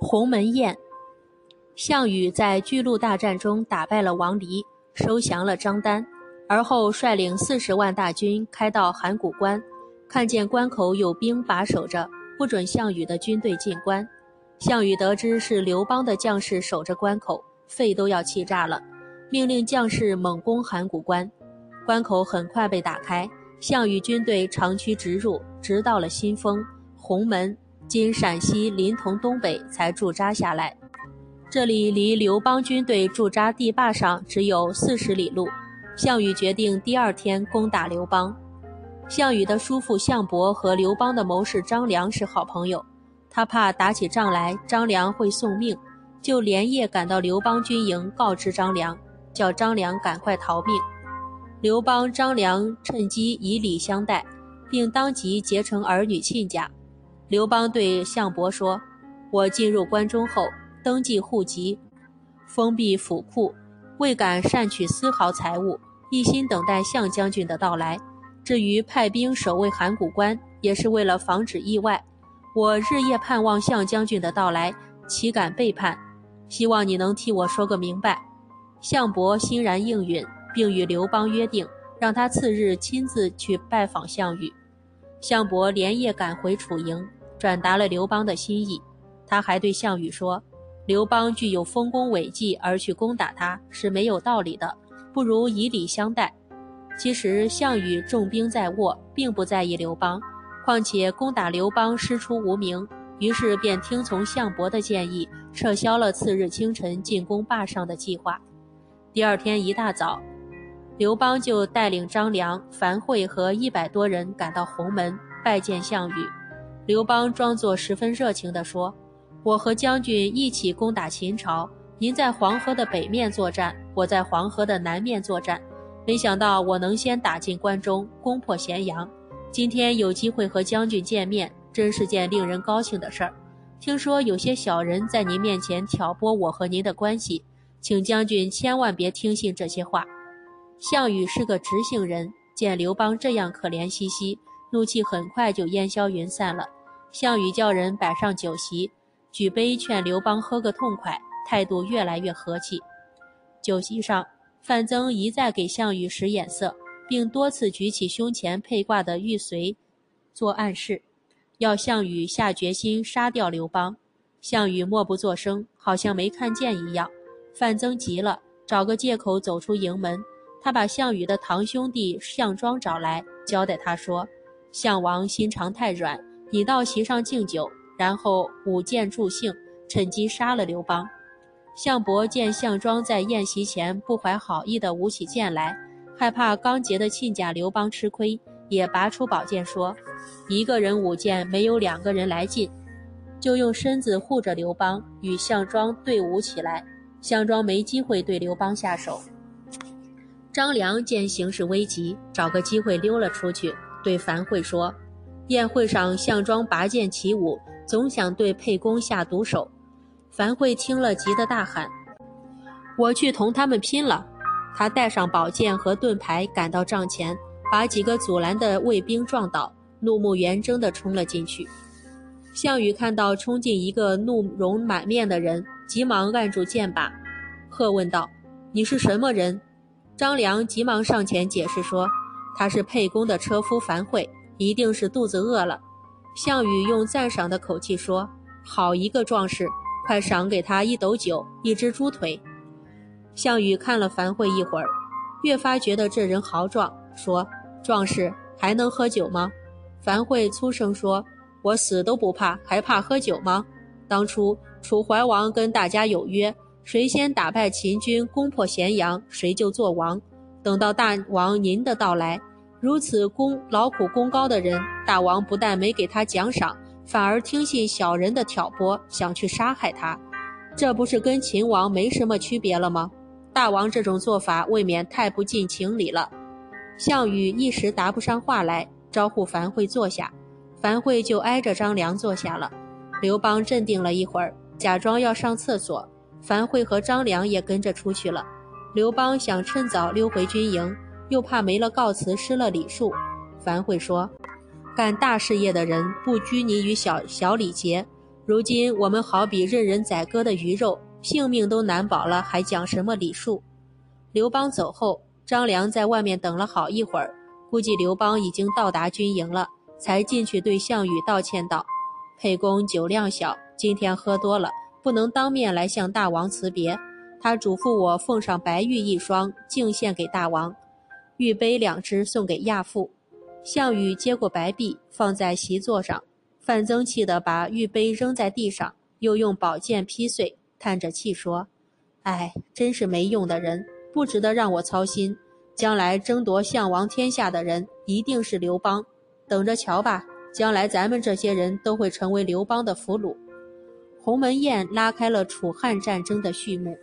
鸿门宴。项羽在巨鹿大战中打败了王离，收降了张丹，而后率领四十万大军开到函谷关，看见关口有兵把守着，不准项羽的军队进关。项羽得知是刘邦的将士守着关口，肺都要气炸了，命令将士猛攻函谷关。关口很快被打开，项羽军队长驱直入，直到了新丰、鸿门（今陕西临潼东北）才驻扎下来。这里离刘邦军队驻扎地坝上只有四十里路。项羽决定第二天攻打刘邦。项羽的叔父项伯和刘邦的谋士张良是好朋友，他怕打起仗来张良会送命，就连夜赶到刘邦军营告知张良，叫张良赶快逃命。刘邦、张良趁机以礼相待，并当即结成儿女亲家。刘邦对项伯说：“我进入关中后。”登记户籍，封闭府库，未敢擅取丝毫财物，一心等待项将军的到来。至于派兵守卫函谷关，也是为了防止意外。我日夜盼望项将军的到来，岂敢背叛？希望你能替我说个明白。项伯欣然应允，并与刘邦约定，让他次日亲自去拜访项羽。项伯连夜赶回楚营，转达了刘邦的心意。他还对项羽说。刘邦具有丰功伟绩而去攻打他是没有道理的，不如以礼相待。其实项羽重兵在握，并不在意刘邦，况且攻打刘邦师出无名，于是便听从项伯的建议，撤销了次日清晨进攻霸上的计划。第二天一大早，刘邦就带领张良、樊哙和一百多人赶到鸿门拜见项羽。刘邦装作十分热情地说。我和将军一起攻打秦朝，您在黄河的北面作战，我在黄河的南面作战。没想到我能先打进关中，攻破咸阳。今天有机会和将军见面，真是件令人高兴的事儿。听说有些小人在您面前挑拨我和您的关系，请将军千万别听信这些话。项羽是个直性人，见刘邦这样可怜兮兮，怒气很快就烟消云散了。项羽叫人摆上酒席。举杯劝刘邦喝个痛快，态度越来越和气。酒席上，范增一再给项羽使眼色，并多次举起胸前佩挂的玉髓做暗示，要项羽下决心杀掉刘邦。项羽默不作声，好像没看见一样。范增急了，找个借口走出营门。他把项羽的堂兄弟项庄找来，交代他说：“项王心肠太软，你到席上敬酒。”然后舞剑助兴，趁机杀了刘邦。项伯见项庄在宴席前不怀好意地舞起剑来，害怕刚结的亲家刘邦吃亏，也拔出宝剑说：“一个人舞剑没有两个人来劲。”就用身子护着刘邦，与项庄对舞起来。项庄没机会对刘邦下手。张良见形势危急，找个机会溜了出去，对樊哙说：“宴会上项庄拔剑起舞。”总想对沛公下毒手，樊哙听了，急得大喊：“我去同他们拼了！”他带上宝剑和盾牌，赶到帐前，把几个阻拦的卫兵撞倒，怒目圆睁地冲了进去。项羽看到冲进一个怒容满面的人，急忙按住剑把，喝问道：“你是什么人？”张良急忙上前解释说：“他是沛公的车夫樊哙，一定是肚子饿了。”项羽用赞赏的口气说：“好一个壮士，快赏给他一斗酒，一只猪腿。”项羽看了樊哙一会儿，越发觉得这人豪壮，说：“壮士还能喝酒吗？”樊哙粗声说：“我死都不怕，还怕喝酒吗？当初楚怀王跟大家有约，谁先打败秦军，攻破咸阳，谁就做王。等到大王您的到来。”如此功劳苦功高的人，大王不但没给他奖赏，反而听信小人的挑拨，想去杀害他，这不是跟秦王没什么区别了吗？大王这种做法未免太不近情理了。项羽一时答不上话来，招呼樊哙坐下，樊哙就挨着张良坐下了。刘邦镇定了一会儿，假装要上厕所，樊哙和张良也跟着出去了。刘邦想趁早溜回军营。又怕没了告辞失了礼数，樊哙说：“干大事业的人不拘泥于小小礼节，如今我们好比任人宰割的鱼肉，性命都难保了，还讲什么礼数？刘邦走后，张良在外面等了好一会儿，估计刘邦已经到达军营了，才进去对项羽道歉道：“沛公酒量小，今天喝多了，不能当面来向大王辞别。他嘱咐我奉上白玉一双，敬献给大王；玉杯两只送给亚父。”项羽接过白璧，放在席座上。范增气得把玉杯扔在地上，又用宝剑劈碎，叹着气说：“哎，真是没用的人，不值得让我操心。将来争夺项王天下的人一定是刘邦，等着瞧吧！将来咱们这些人都会成为刘邦的俘虏。”鸿门宴拉开了楚汉战争的序幕。